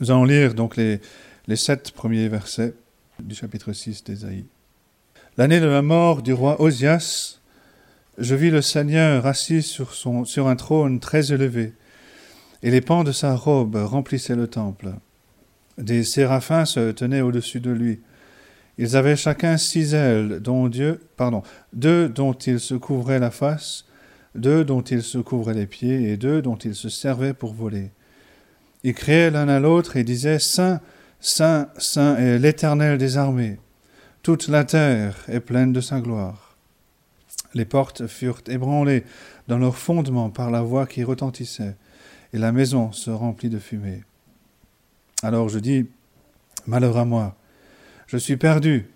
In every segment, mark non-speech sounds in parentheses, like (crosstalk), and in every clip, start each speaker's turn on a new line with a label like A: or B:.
A: Nous allons lire donc les, sept premiers versets du chapitre 6 d'Ésaïe. L'année de la mort du roi Osias, je vis le Seigneur assis sur un trône très élevé, et les pans de sa robe remplissaient le temple. Des séraphins se tenaient au-dessus de lui. Ils avaient chacun six ailes, dont Dieu, pardon, deux dont ils se couvraient la face, deux dont ils se couvraient les pieds, et deux dont ils se servaient pour voler. Ils criaient l'un à l'autre et disaient Saint, Saint, Saint est l'Éternel des armées. Toute la terre est pleine de sa gloire. Les portes furent ébranlées dans leur fondement par la voix qui retentissait, et la maison se remplit de fumée. Alors je dis Malheur à moi, je suis perdu,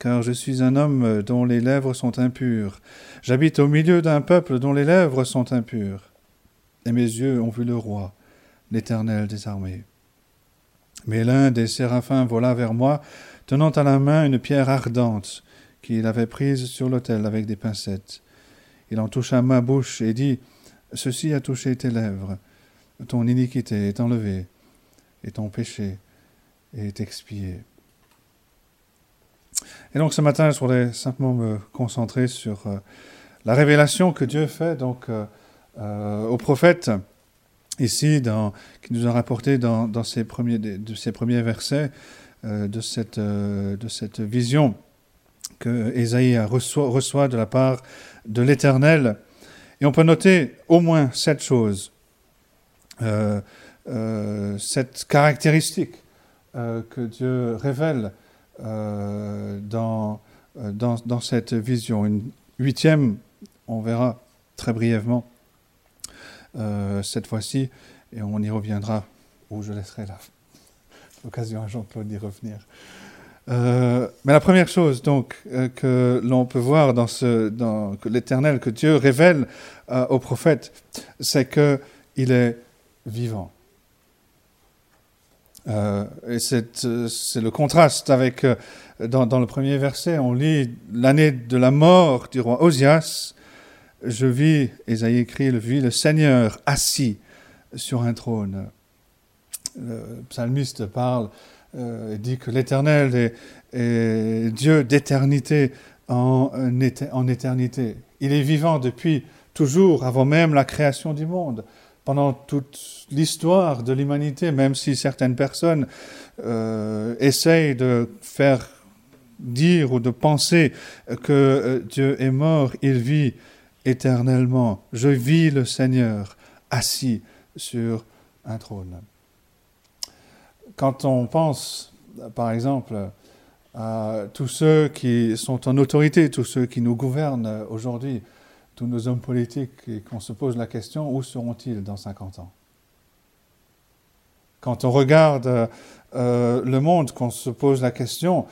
A: car je suis un homme dont les lèvres sont impures. J'habite au milieu d'un peuple dont les lèvres sont impures. Et mes yeux ont vu le roi, l'Éternel des armées. Mais l'un des séraphins vola vers moi, tenant à la main une pierre ardente qu'il avait prise sur l'autel avec des pincettes. Il en toucha ma bouche et dit Ceci a touché tes lèvres, ton iniquité est enlevée, et ton péché est expié. Et donc ce matin, je voudrais simplement me concentrer sur euh, la révélation que Dieu fait donc euh, euh, au prophète ici, qui nous a rapporté dans, ces premiers, versets euh, de, cette, euh, de cette vision que Ésaïe reçoit, de la part de l'Éternel. Et on peut noter au moins sept choses, euh, euh cette caractéristique euh, que Dieu révèle dans, cette vision. Une huitième, on verra très brièvement, euh, cette fois-ci, et on y reviendra, où je laisserai (laughs) l'occasion à Jean-Claude d'y revenir. Euh, mais la première chose donc euh, que l'on peut voir dans ce, dans, l'Éternel, que Dieu révèle euh, au prophète, c'est que il est vivant. Et c'est le contraste avec dans, dans, le premier verset, on lit l'année de la mort du roi Osias, je vis, Esaïe écrit, je vis le Seigneur assis sur un trône. Le psalmiste parle euh, dit que l'Éternel est, Dieu d'éternité en, en éternité. Il est vivant depuis toujours, avant même la création du monde, pendant toute l'histoire de l'humanité, même si certaines personnes euh, essayent de faire dire ou de penser que euh, Dieu est mort, il vit éternellement. Je vis le Seigneur assis sur un trône. Quand on pense, par exemple, à tous ceux qui sont en autorité, tous ceux qui nous gouvernent aujourd'hui, tous nos hommes politiques, et qu'on se pose la question, où seront-ils dans 50 ans? Quand on regarde euh, le monde, qu'on se pose la question,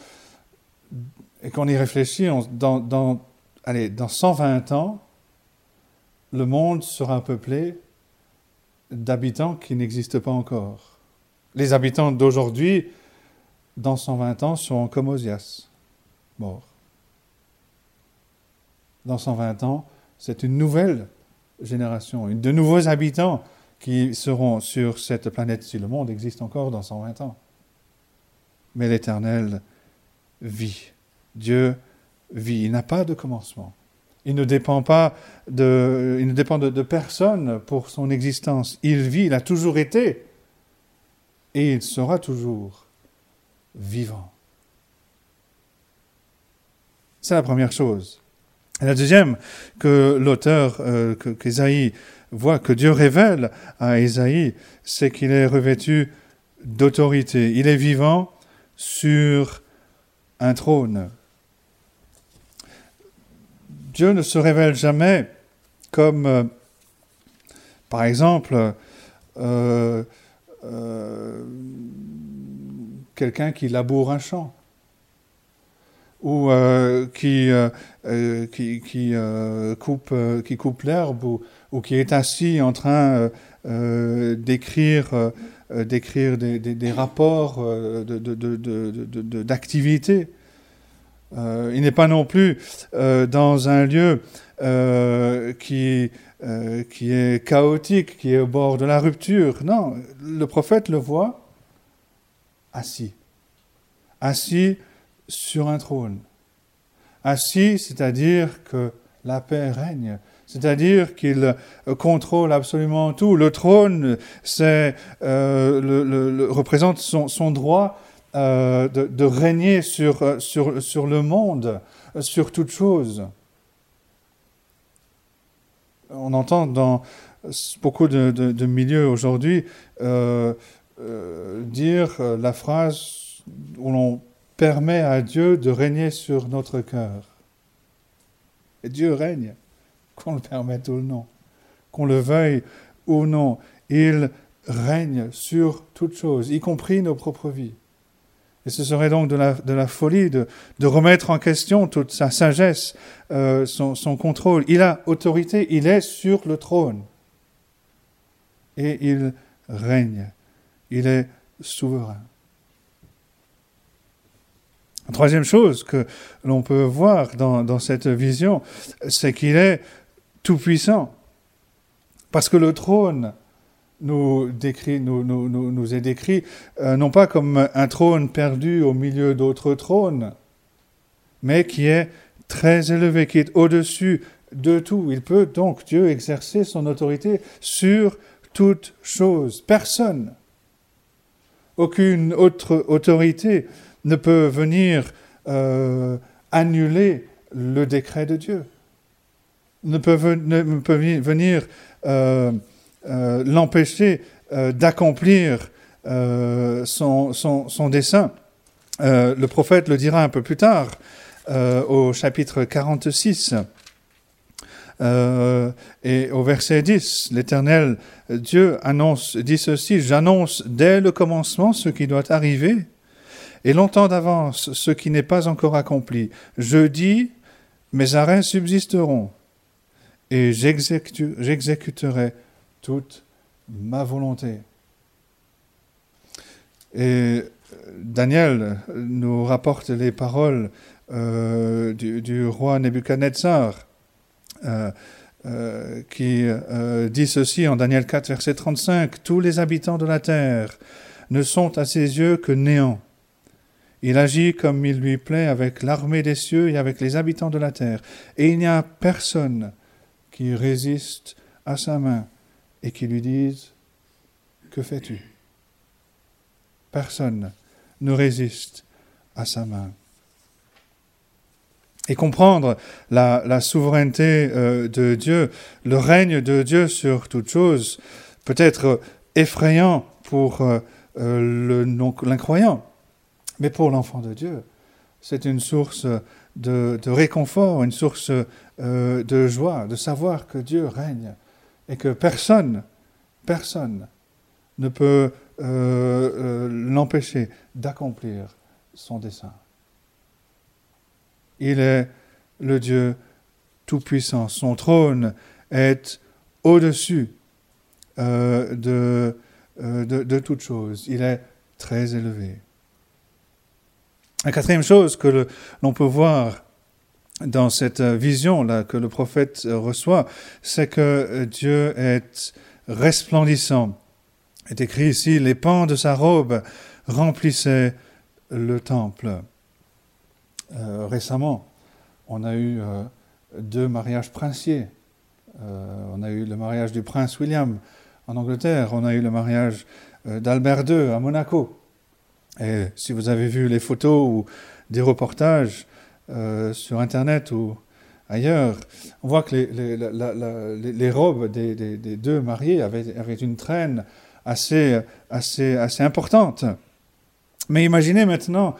A: et qu'on y réfléchit, on, dans, dans, allez, dans 120 ans, le monde sera peuplé d'habitants qui n'existent pas encore. Les habitants d'aujourd'hui, dans 120 ans, seront comme Osias, morts. Dans 120 ans, c'est une nouvelle génération, de nouveaux habitants qui seront sur cette planète si le monde existe encore dans 120 ans. Mais l'Éternel vit. Dieu vit. Il n'a pas de commencement. Il ne dépend pas de, il ne dépend de, personne pour son existence. Il vit, il a toujours été, et il sera toujours vivant. C'est la première chose. Et la deuxième, que l'auteur, euh, voit, que Dieu révèle à Ésaïe, c'est qu'il est revêtu d'autorité. Il est vivant sur un trône. Dieu ne se révèle jamais comme, euh, par exemple, euh, euh, quelqu'un qui laboure un champ ou qui, coupe, l'herbe ou, qui est assis en train d'écrire d'écrire des, rapports d'activité. De, de, euh, il n'est pas non plus euh, dans un lieu euh, qui, qui est chaotique, qui est au bord de la rupture. Non, le prophète le voit assis. Assis sur un trône. Assis, c'est-à-dire que la paix règne, c'est-à-dire qu'il contrôle absolument tout. Le trône c'est, euh, représente son, droit euh, de, régner sur, sur, sur le monde, sur toute chose. On entend dans beaucoup de, milieux aujourd'hui euh, dire la phrase où l'on permet à Dieu de régner sur notre cœur. Et Dieu règne qu'on le permette ou non, qu'on le veuille ou non, il règne sur toutes choses, y compris nos propres vies. Et ce serait donc de la, folie de, remettre en question toute sa sagesse, euh, son, contrôle. Il a autorité, il est sur le trône. Et il règne, il est souverain. La troisième chose que l'on peut voir dans, dans cette vision, c'est qu'il est tout-puissant. Parce que le trône nous, décrit, nous, nous, nous est décrit euh, non pas comme un trône perdu au milieu d'autres trônes, mais qui est très élevé, qui est au-dessus de tout. Il peut donc, Dieu, exercer son autorité sur toute chose. Personne, aucune autre autorité ne peut venir euh, annuler le décret de Dieu ne peut, venir euh, euh, l'empêcher euh, d'accomplir son, son, dessein. le prophète le dira un peu plus tard, au chapitre 46. et au verset 10, l'Éternel Dieu annonce, dit ceci, j'annonce dès le commencement ce qui doit arriver, et longtemps d'avance ce qui n'est pas encore accompli. Je dis, mes arrêts subsisteront, et j'exécuterai toute ma volonté. Et Daniel nous rapporte les paroles euh, du, roi Nebuchadnezzar, euh, euh, qui dit ceci en Daniel 4, verset 35, Tous les habitants de la terre ne sont à ses yeux que néant. Il agit comme il lui plaît avec l'armée des cieux et avec les habitants de la terre. Et il n'y a personne qui résistent à sa main et qui lui disent Que fais-tu? Personne ne résiste à sa main. Et comprendre la, souveraineté euh, de Dieu, le règne de Dieu sur toute chose, peut être effrayant pour euh, euh, l'incroyant, mais pour l'enfant de Dieu, c'est une source de, réconfort, une source de joie, de savoir que Dieu règne et que personne, personne ne peut euh, euh, l'empêcher d'accomplir son dessein. Il est le Dieu Tout-Puissant. Son trône est au-dessus de, de, de toute chose. Il est très élevé. La quatrième chose que l'on peut voir dans cette vision là que le prophète reçoit, c'est que Dieu est resplendissant. est écrit ici, les pans de sa robe remplissaient le temple. Euh, récemment, on a eu euh, deux mariages princiers. Euh, on a eu le mariage du prince William en Angleterre, on a eu le mariage d'Albert II à Monaco. Et si vous avez vu les photos ou des reportages euh, sur Internet ou ailleurs, on voit que les, robes des, deux mariés avaient, une traîne assez, assez, assez importante. Mais imaginez maintenant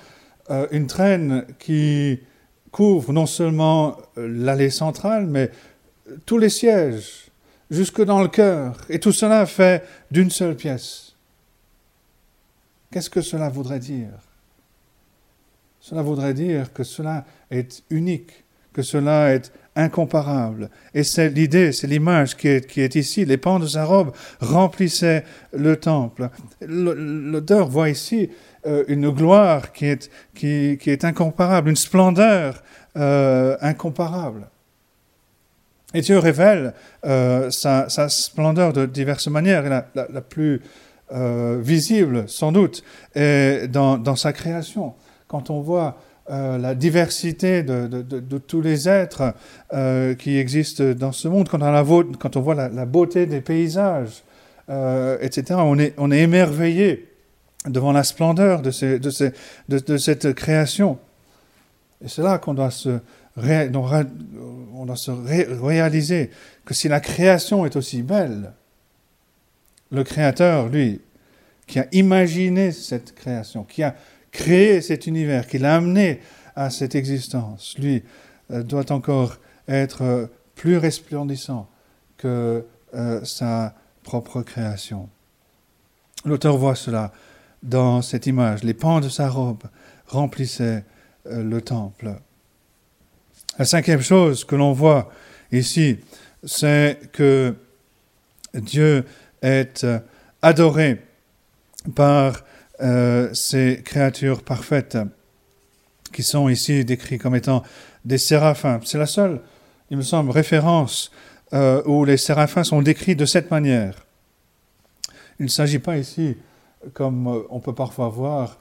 A: euh, une traîne qui couvre non seulement l'allée centrale, mais tous les sièges, jusque dans le cœur, et tout cela fait d'une seule pièce. Qu'est-ce que cela voudrait dire? Cela voudrait dire que cela est unique, que cela est incomparable. Et c'est l'idée, c'est l'image qui est, qui est, ici. Les pans de sa robe remplissaient le temple. L'auteur voit ici euh, une gloire qui est, qui, qui, est incomparable, une splendeur euh, incomparable. Et Dieu révèle euh, sa, splendeur de diverses manières. la, la, la plus visible, sans doute, est dans, dans, sa création. Quand on voit la diversité de, tous les êtres qui existent dans ce monde, quand on, la, quand on voit la, beauté des paysages, etc., on est, on est émerveillé devant la splendeur de, cette création. Et c'est là qu'on doit se, doit se réaliser que si la création est aussi belle, le Créateur, lui, qui a imaginé cette création, qui a créé cet univers, qui l'a amené à cette existence, lui, euh, doit encore être euh, plus resplendissant que euh, sa propre création. L'auteur voit cela dans cette image. Les pans de sa robe remplissaient le temple. La cinquième chose que l'on voit ici, c'est que Dieu est adoré par euh, ces créatures parfaites qui sont ici décrites comme étant des séraphins. C'est la seule, il me semble, référence euh, où les séraphins sont décrits de cette manière. Il ne s'agit pas ici, comme on peut parfois voir,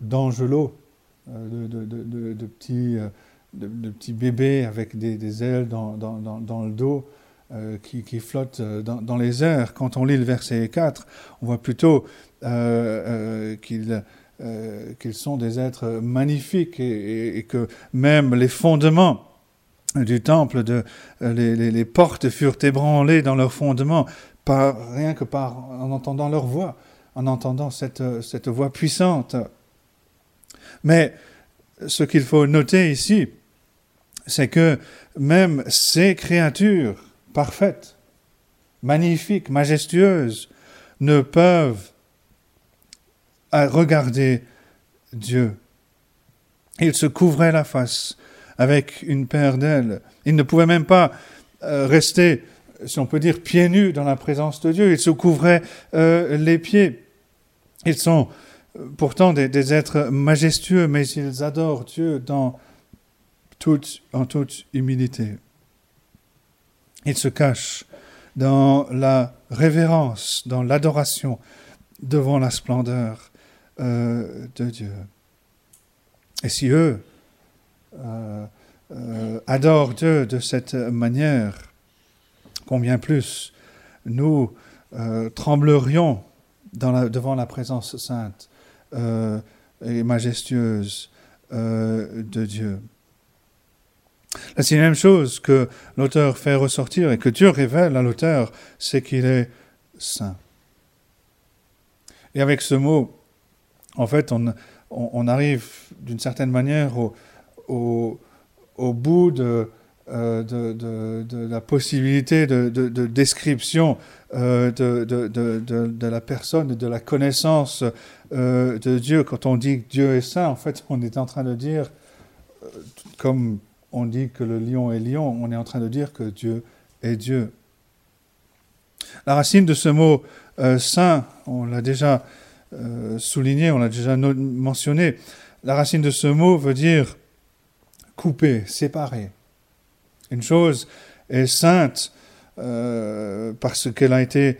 A: d'angelots, de, petits bébés avec des, ailes dans, le dos euh, qui, flottent euh, dans, les airs. Quand on lit le verset 4, on voit plutôt euh, qu'ils sont des êtres magnifiques et, que même les fondements du temple, les, portes furent ébranlées dans leurs fondements, rien que par, en entendant leur voix, en entendant cette voix puissante. Mais ce qu'il faut noter ici, c'est que même ces créatures parfaites, magnifiques, majestueuses, ne peuvent regarder Dieu. Ils se couvraient la face avec une paire d'ailes. Ils ne pouvaient même pas euh, rester, si on peut dire, pieds nus dans la présence de Dieu. Ils se couvraient euh, les pieds. Ils sont euh, pourtant des, êtres majestueux, mais ils adorent Dieu en toute humilité. Il se cache dans la révérence, dans l'adoration devant la splendeur euh, de Dieu. Et si eux euh, euh, adorent Dieu de cette manière, combien plus nous tremblerions devant la présence sainte et majestueuse de Dieu. La sixième chose que l'auteur fait ressortir et que Dieu révèle à l'auteur, c'est qu'il est saint. Et avec ce mot, en fait, on, arrive d'une certaine manière au, bout de, euh, de, la possibilité de, description euh, de, la personne et de la connaissance euh, de Dieu. Quand on dit que Dieu est saint, en fait, on est en train de dire, comme on dit que le lion est lion, on est en train de dire que Dieu est Dieu. La racine de ce mot euh, saint, on l'a déjà euh, souligné, on l'a déjà mentionné, la racine de ce mot veut dire couper, séparer. Une chose est sainte euh, parce qu'elle a été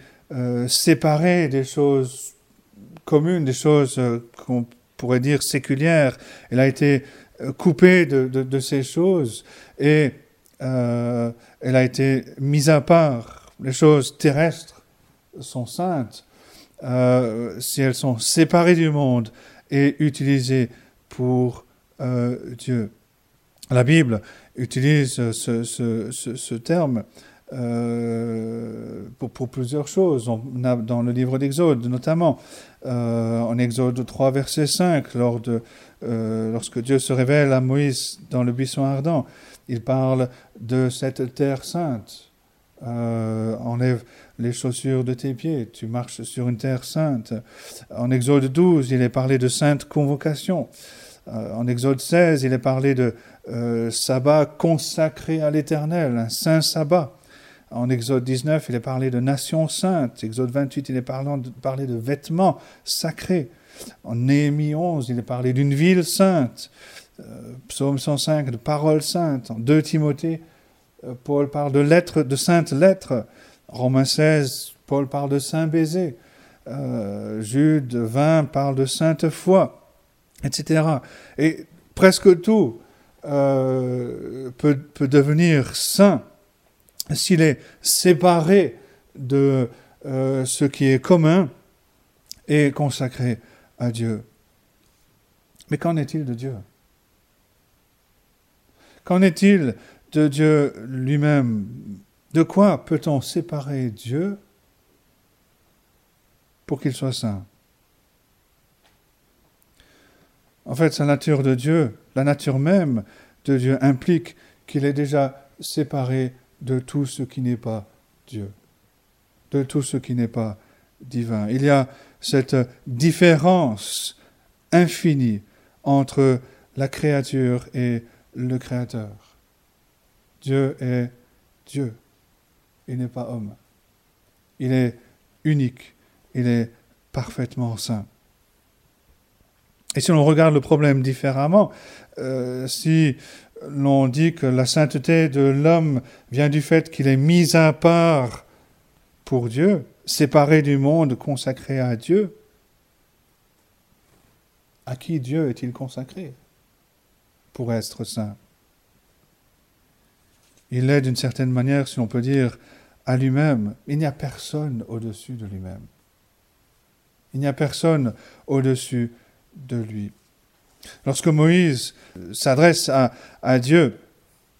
A: séparée des choses communes, des choses qu'on pourrait dire séculières. Elle a été coupée de, ces choses et euh, elle a été mise à part. Les choses terrestres sont saintes euh, si elles sont séparées du monde et utilisées pour euh, Dieu. La Bible utilise ce terme euh, pour, plusieurs choses. On a dans le livre d'Exode, notamment euh, en Exode 3, verset 5, lors de, euh, lorsque Dieu se révèle à Moïse dans le buisson ardent, il parle de cette terre sainte. enlève les chaussures de tes pieds, tu marches sur une terre sainte. En Exode 12, il est parlé de sainte convocation. en Exode 16, il est parlé de sabbat consacré à l'Éternel, un saint sabbat. En Exode 19, il est parlé de nation sainte. Exode 28, il est parlé de, vêtements sacrés. En Néhémie 11, il est parlé d'une ville sainte. Euh, Psaume 105, de paroles saintes. En 2 Timothée, euh, Paul parle de lettres, de saintes lettres. Romains 16, Paul parle de saint baiser. euh, Jude 20 parle de sainte foi, etc. Et presque tout peut, devenir saint s'il est séparé de euh, ce qui est commun et consacré à Dieu. Mais qu'en est-il de Dieu? Qu'en est-il de Dieu lui-même? De quoi peut-on séparer Dieu pour qu'il soit saint? En fait, sa nature de Dieu, la nature même de Dieu implique qu'il est déjà séparé de tout ce qui n'est pas Dieu, de tout ce qui n'est pas divin. Il y a cette différence infinie entre la créature et le Créateur. Dieu est Dieu. Il n'est pas homme. Il est unique. Il est parfaitement saint. Et si l'on regarde le problème différemment, euh, si l'on dit que la sainteté de l'homme vient du fait qu'il est mis à part pour Dieu, séparé du monde, consacré à Dieu, à qui Dieu est-il consacré pour être saint? Il est d'une certaine manière, si l'on peut dire, à lui-même. Il n'y a personne au-dessus de lui-même. Il n'y a personne au-dessus de lui. Lorsque Moïse s'adresse à, Dieu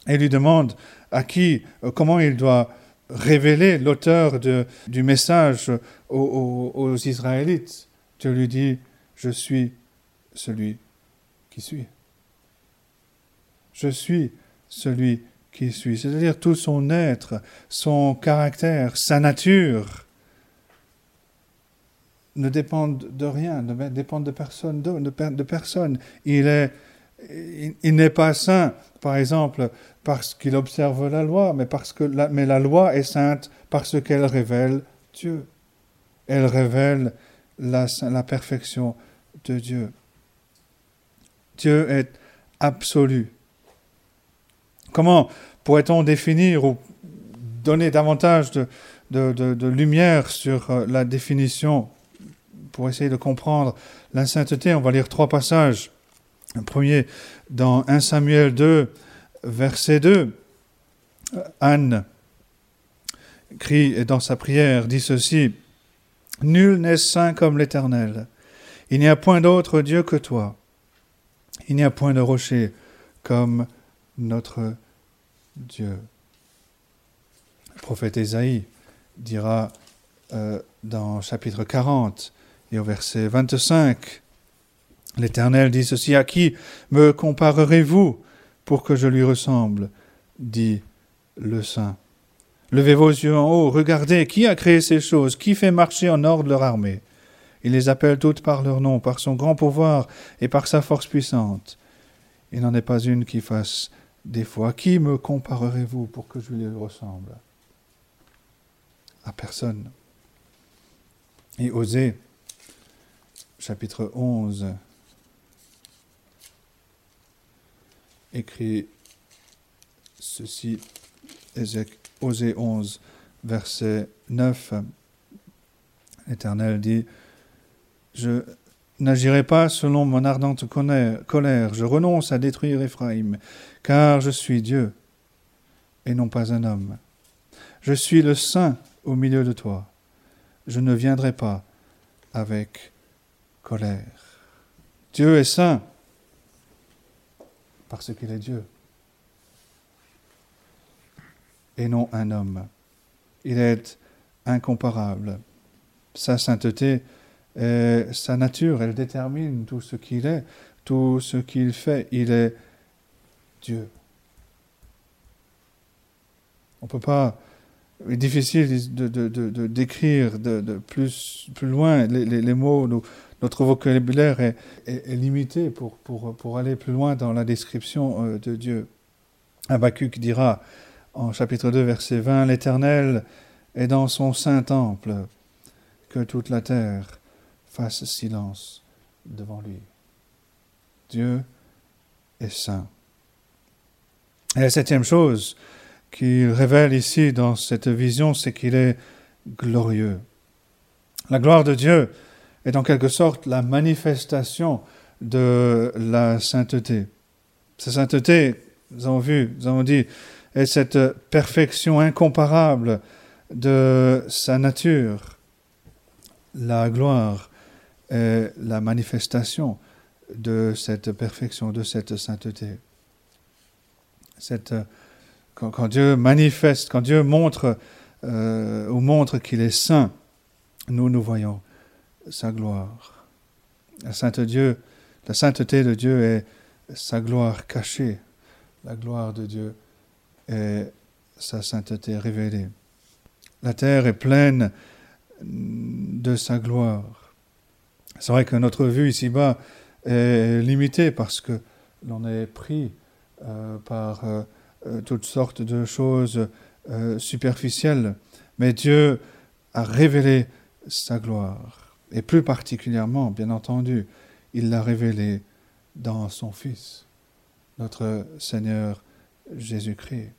A: et lui demande à qui, euh, comment il doit révéler l'auteur du message aux, Israélites, Dieu lui dit, je suis celui qui suit. Je suis celui qui suit. C'est-à-dire tout son être, son caractère, sa nature ne dépendent de rien, ne dépendent de personne, de, personne. Il est, il, n'est pas saint, par exemple, parce qu'il observe la loi, mais parce que la, mais la loi est sainte parce qu'elle révèle Dieu. Elle révèle la, la perfection de Dieu. Dieu est absolu. Comment pourrait-on définir ou donner davantage de, de, de lumière sur euh, la définition pour essayer de comprendre la sainteté, on va lire trois passages. Un premier, dans 1 Samuel 2, verset 2, Anne crie dans sa prière, dit ceci, Nul n'est saint comme l'Éternel. Il n'y a point d'autre Dieu que toi. Il n'y a point de rocher comme notre Dieu. Le prophète Ésaïe dira euh, dans chapitre 40, et au verset 25, l'Éternel dit ceci, à qui me comparerez-vous pour que je lui ressemble? dit le Saint. Levez vos yeux en haut, regardez, qui a créé ces choses, qui fait marcher en ordre leur armée? Il les appelle toutes par leur nom, par son grand pouvoir et par sa force puissante. Il n'en est pas une qui fasse des fois. Qui me comparerez-vous pour que je lui ressemble? À personne. Et osez chapitre 11 écrit ceci, Osée 11, verset 9. L'Éternel dit, Je n'agirai pas selon mon ardente colère, je renonce à détruire Éphraïm, car je suis Dieu et non pas un homme. Je suis le Saint au milieu de toi. Je ne viendrai pas avec colère. Dieu est saint parce qu'il est Dieu et non un homme. Il est incomparable. Sa sainteté, est sa nature, elle détermine tout ce qu'il est, tout ce qu'il fait. Il est Dieu. On peut pas il est difficile de, de, de, d'écrire de, plus, plus loin les, les, mots. Notre vocabulaire est, limité pour, aller plus loin dans la description euh, de Dieu. Habakkuk dira en chapitre 2, verset 20 L'Éternel est dans son saint temple, que toute la terre fasse silence devant lui. Dieu est saint. Et la septième chose, qu'il révèle ici dans cette vision, c'est qu'il est glorieux. La gloire de Dieu est en quelque sorte la manifestation de la sainteté. Sa sainteté, nous avons vu, nous avons dit, est cette perfection incomparable de sa nature. La gloire est la manifestation de cette perfection, de cette sainteté. Cette, quand, Dieu manifeste, quand Dieu montre euh, ou montre qu'il est saint, nous, nous voyons sa gloire. La, sainte Dieu, la sainteté de Dieu est sa gloire cachée. La gloire de Dieu est sa sainteté révélée. La terre est pleine de sa gloire. C'est vrai que notre vue ici-bas est limitée parce que l'on est pris euh, par euh, toutes sortes de choses euh, superficielles, mais Dieu a révélé sa gloire. Et plus particulièrement, bien entendu, il l'a révélé dans son Fils, notre Seigneur Jésus-Christ.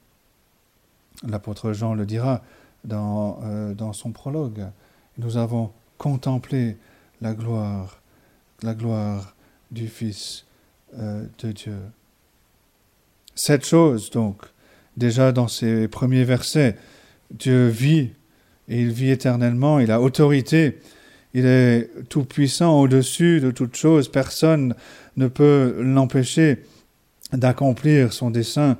A: L'apôtre Jean le dira dans, euh, son prologue. Nous avons contemplé la gloire, la gloire du Fils euh, de Dieu. Cette chose, donc, déjà dans ces premiers versets, Dieu vit et il vit éternellement, il a autorité, il est tout puissant au-dessus de toute chose, personne ne peut l'empêcher d'accomplir son dessein.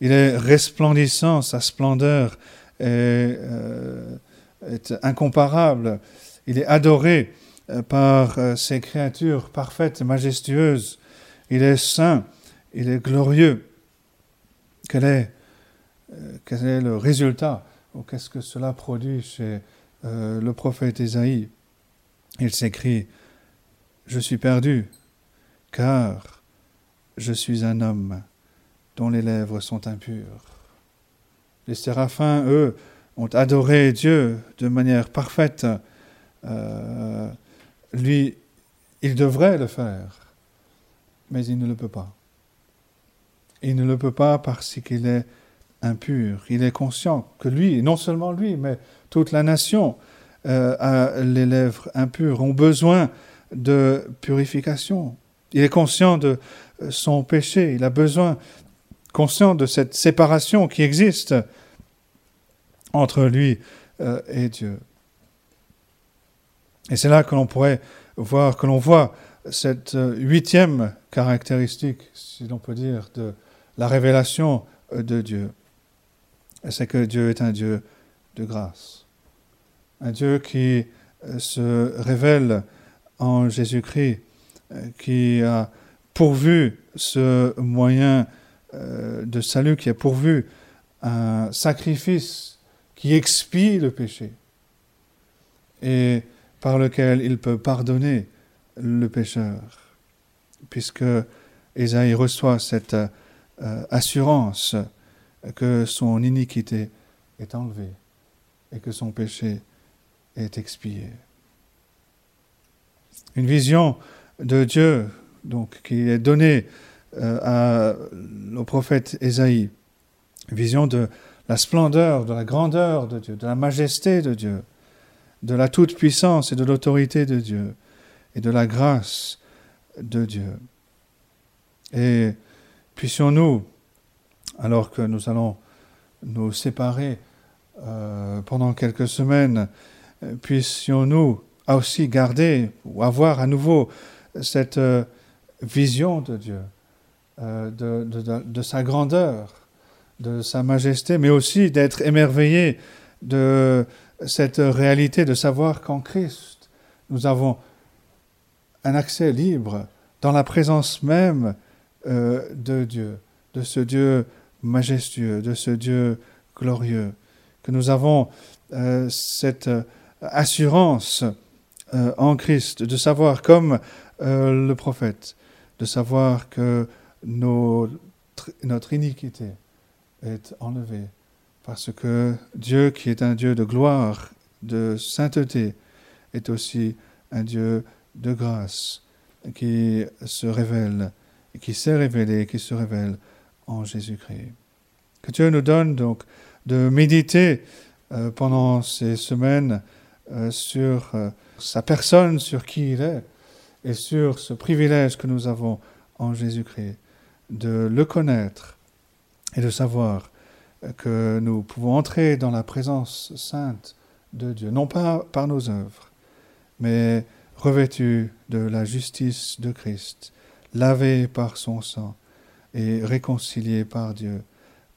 A: Il est resplendissant, sa splendeur est, euh, incomparable. Il est adoré euh, par euh, ses créatures parfaites et majestueuses. Il est saint, il est glorieux. Quel est, quel est le résultat? Ou qu'est-ce que cela produit chez le prophète Ésaïe? Il s'écrit Je suis perdu, car je suis un homme dont les lèvres sont impures. Les séraphins, eux, ont adoré Dieu de manière parfaite. Euh, lui, il devrait le faire, mais il ne le peut pas. Il ne le peut pas parce qu'il est impur. Il est conscient que lui, non seulement lui, mais toute la nation euh, a les lèvres impures, ont besoin de purification. Il est conscient de son péché, il a besoin, conscient de cette séparation qui existe entre lui euh, et Dieu. Et c'est là que l'on pourrait voir, que l'on voit cette euh, huitième caractéristique, si l'on peut dire, de la révélation de Dieu. C'est que Dieu est un Dieu de grâce. Un Dieu qui se révèle en Jésus-Christ, qui a pourvu ce moyen de salut, qui a pourvu un sacrifice qui expie le péché et par lequel il peut pardonner le pécheur, puisque Ésaïe reçoit cette euh, assurance que son iniquité est enlevée et que son péché est expié. Une vision de Dieu donc qui est donnée euh, au prophète Ésaïe, vision de la splendeur, de la grandeur de Dieu, de la majesté de Dieu, de la toute-puissance et de l'autorité de Dieu, et de la grâce de Dieu. Et puissions-nous, alors que nous allons nous séparer euh, pendant quelques semaines, puissions-nous aussi garder ou avoir à nouveau cette euh, vision de Dieu, euh, de, sa grandeur, de Sa Majesté, mais aussi d'être émerveillé de cette réalité de savoir qu'en Christ, nous avons un accès libre dans la présence même euh, de Dieu, de ce Dieu majestueux, de ce Dieu glorieux, que nous avons euh, cette assurance euh, en Christ, de savoir comme le prophète, de savoir que notre iniquité, est enlevé. Parce que Dieu, qui est un Dieu de gloire, de sainteté, est aussi un Dieu de grâce, qui se révèle, qui s'est révélé, qui se révèle en Jésus-Christ. Que Dieu nous donne donc de méditer euh, pendant ces semaines euh, sur euh, sa personne, sur qui il est, et sur ce privilège que nous avons en Jésus-Christ, de le connaître et de savoir que nous pouvons entrer dans la présence sainte de Dieu, non pas par nos œuvres, mais revêtus de la justice de Christ, lavés par son sang et réconciliés par Dieu,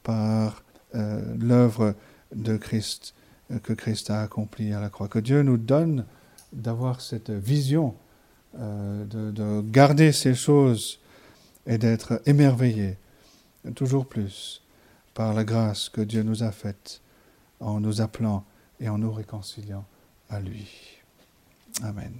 A: par euh, l'œuvre de Christ euh, que Christ a accompli à la croix. Que Dieu nous donne d'avoir cette vision, euh, de, de, garder ces choses et d'être émerveillés toujours plus par la grâce que Dieu nous a faite en nous appelant et en nous réconciliant à lui. Amen.